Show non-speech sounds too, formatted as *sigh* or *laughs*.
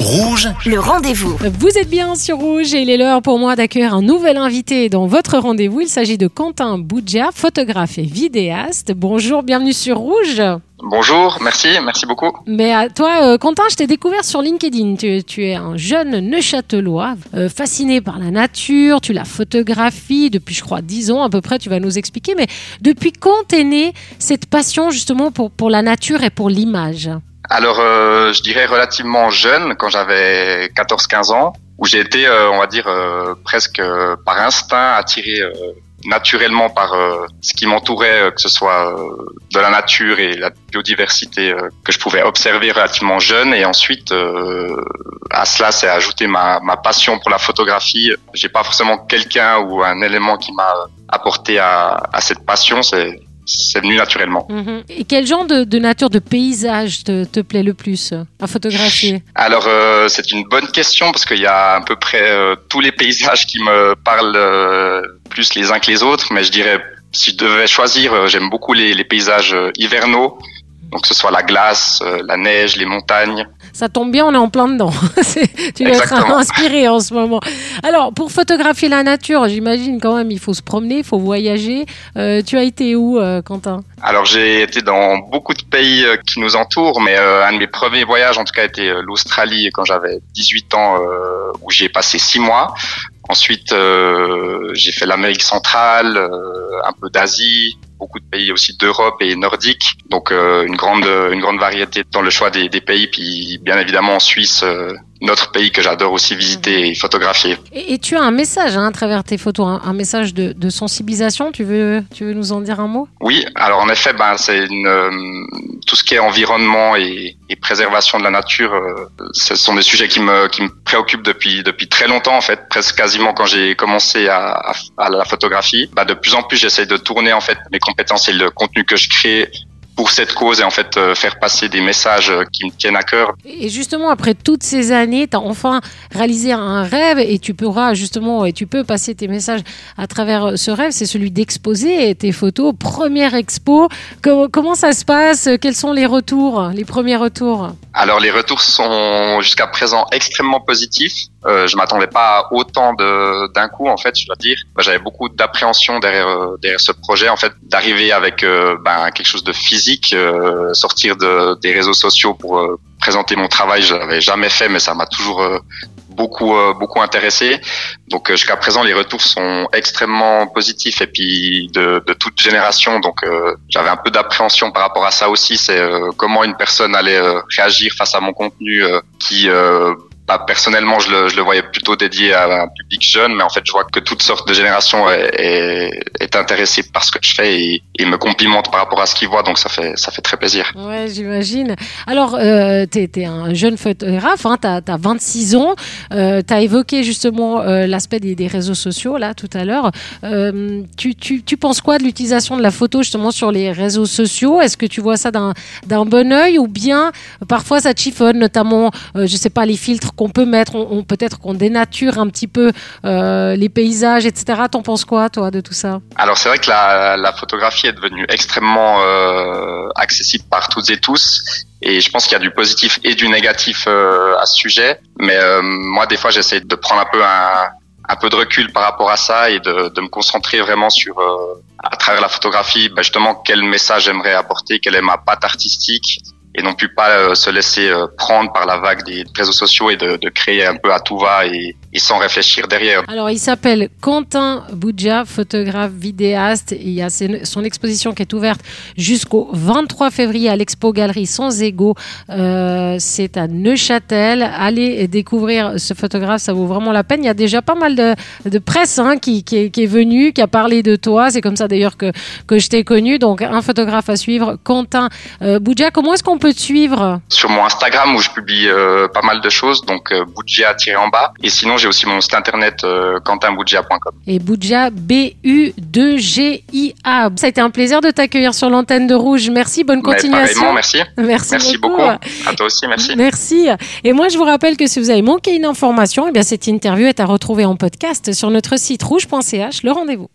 Rouge, Le rendez-vous. Vous êtes bien sur Rouge et il est l'heure pour moi d'accueillir un nouvel invité dans votre rendez-vous. Il s'agit de Quentin Boudja, photographe et vidéaste. Bonjour, bienvenue sur Rouge. Bonjour, merci, merci beaucoup. Mais à toi, euh, Quentin, je t'ai découvert sur LinkedIn. Tu, tu es un jeune Neuchâtelois, euh, fasciné par la nature, tu la photographies depuis, je crois, 10 ans à peu près, tu vas nous expliquer. Mais depuis quand est née cette passion justement pour, pour la nature et pour l'image? Alors, euh, je dirais relativement jeune, quand j'avais 14-15 ans, où j'ai été, euh, on va dire, euh, presque euh, par instinct attiré euh, naturellement par euh, ce qui m'entourait, que ce soit de la nature et la biodiversité que je pouvais observer relativement jeune. Et ensuite, à cela, c'est ajouté ma, ma passion pour la photographie. J'ai pas forcément quelqu'un ou un élément qui m'a apporté à, à cette passion. C'est c'est venu naturellement. Mhm. Et quel genre de, de nature, de paysage te, te plaît le plus à photographier? Alors euh, c'est une bonne question parce qu'il y a à peu près euh, tous les paysages qui me parlent euh, plus les uns que les autres, mais je dirais si je devais choisir, euh, j'aime beaucoup les, les paysages euh, hivernaux, donc que ce soit la glace, euh, la neige, les montagnes. Ça tombe bien, on est en plein dedans. *laughs* Tu dois être inspiré en ce moment. Alors, pour photographier la nature, j'imagine quand même, il faut se promener, il faut voyager. Euh, tu as été où, euh, Quentin? Alors j'ai été dans beaucoup de pays euh, qui nous entourent, mais euh, un de mes premiers voyages en tout cas était euh, l'Australie quand j'avais 18 ans, euh, où j'ai passé six mois. Ensuite, euh, j'ai fait l'Amérique centrale, euh, un peu d'Asie, beaucoup de pays aussi d'Europe et nordique. Donc euh, une grande une grande variété dans le choix des, des pays. Puis bien évidemment en Suisse, euh, notre pays que j'adore aussi visiter et photographier. et, et tu as un message hein, à travers tes photos, un, un message de, de sensibilisation. Tu veux, tu veux nous en dire un mot? Oui, alors en effet, ben c'est une, euh, tout ce qui est environnement et, et préservation de la nature, euh, ce sont des sujets qui me qui me préoccupent depuis depuis très longtemps en fait, presque quasiment quand j'ai commencé à, à, à la photographie. Ben, de plus en plus, j'essaie de tourner en fait mes compétences et le contenu que je crée pour cette cause et en fait euh, faire passer des messages euh, qui me tiennent à cœur. Et justement, après toutes ces années, tu as enfin réalisé un rêve et tu pourras justement, et tu peux passer tes messages à travers ce rêve, c'est celui d'exposer tes photos. Première expo, comment, comment ça se passe? Quels sont les retours, les premiers retours? Alors les retours sont jusqu'à présent extrêmement positifs. Euh, je m'attendais pas autant de d'un coup en fait, je dois dire. Bah, J'avais beaucoup d'appréhension derrière euh, derrière ce projet en fait, d'arriver avec euh, ben, quelque chose de physique, euh, sortir de des réseaux sociaux pour euh, présenter mon travail. Je l'avais jamais fait, mais ça m'a toujours beaucoup beaucoup intéressé. Donc jusqu'à présent, les retours sont extrêmement positifs et puis de, de toute génération. Donc j'avais un peu d'appréhension par rapport à ça aussi. C'est comment une personne allait réagir face à mon contenu qui bah, personnellement, je le, je le voyais plutôt dédié à un public jeune, mais en fait, je vois que toutes sortes de générations est, intéressée par ce que je fais et, et me complimente par rapport à ce qu'ils voient, donc ça fait ça fait très plaisir. Ouais, j'imagine. Alors, euh, tu es, un jeune photographe, hein, tu as, 26 ans. Euh, tu as évoqué justement euh, l'aspect des, réseaux sociaux, là, tout à l'heure. Euh, tu, tu, tu penses quoi de l'utilisation de la photo justement sur les réseaux sociaux? Est-ce que tu vois ça d'un bon œil ou bien euh, parfois ça chiffonne, notamment, je sais pas, les filtres qu'on peut mettre, on, on- peut-être qu'on dénature un petit peu euh, les paysages, etc. T'en penses quoi, toi, de tout ça? Alors c'est vrai que la, la photographie est devenue extrêmement euh, accessible par toutes et tous. Et je pense qu'il y a du positif et du négatif euh, à ce sujet. Mais euh, moi, des fois, j'essaie de prendre un peu un, un peu de recul par rapport à ça et de, de me concentrer vraiment sur, euh, à travers la photographie, ben, justement, quel message j'aimerais apporter, quelle est ma patte artistique, et non plus pas euh, se laisser euh, prendre par la vague des réseaux sociaux et de, créer un peu à tout va et, sans réfléchir derrière. Alors, il s'appelle Quentin Boudja, photographe, vidéaste. Il y a son exposition qui est ouverte jusqu'au 23 février à l'Expo Galerie Sans Ego. Euh, c'est à Neuchâtel. Allez découvrir ce photographe, ça vaut vraiment la peine. Il y a déjà pas mal de, presse hein, qui, est, venue, qui a parlé de toi. C'est comme ça d'ailleurs que, que je t'ai connu. Donc, un photographe à suivre, Quentin Boudja. Comment est-ce qu'on peut te suivre sur mon Instagram où je publie euh, pas mal de choses, donc euh, Boudjia tiré en bas. Et sinon, j'ai aussi mon site internet euh, quentinboudjia.com. et Boudja, B-U-2-G-I-A. Ça a été un plaisir de t'accueillir sur l'antenne de Rouge. Merci, bonne Mais continuation. merci. Merci, Merci beaucoup. À toi aussi, merci. Merci. Et moi, je vous rappelle que si vous avez manqué une information, eh bien, cette interview est à retrouver en podcast sur notre site rouge.ch. Le rendez-vous.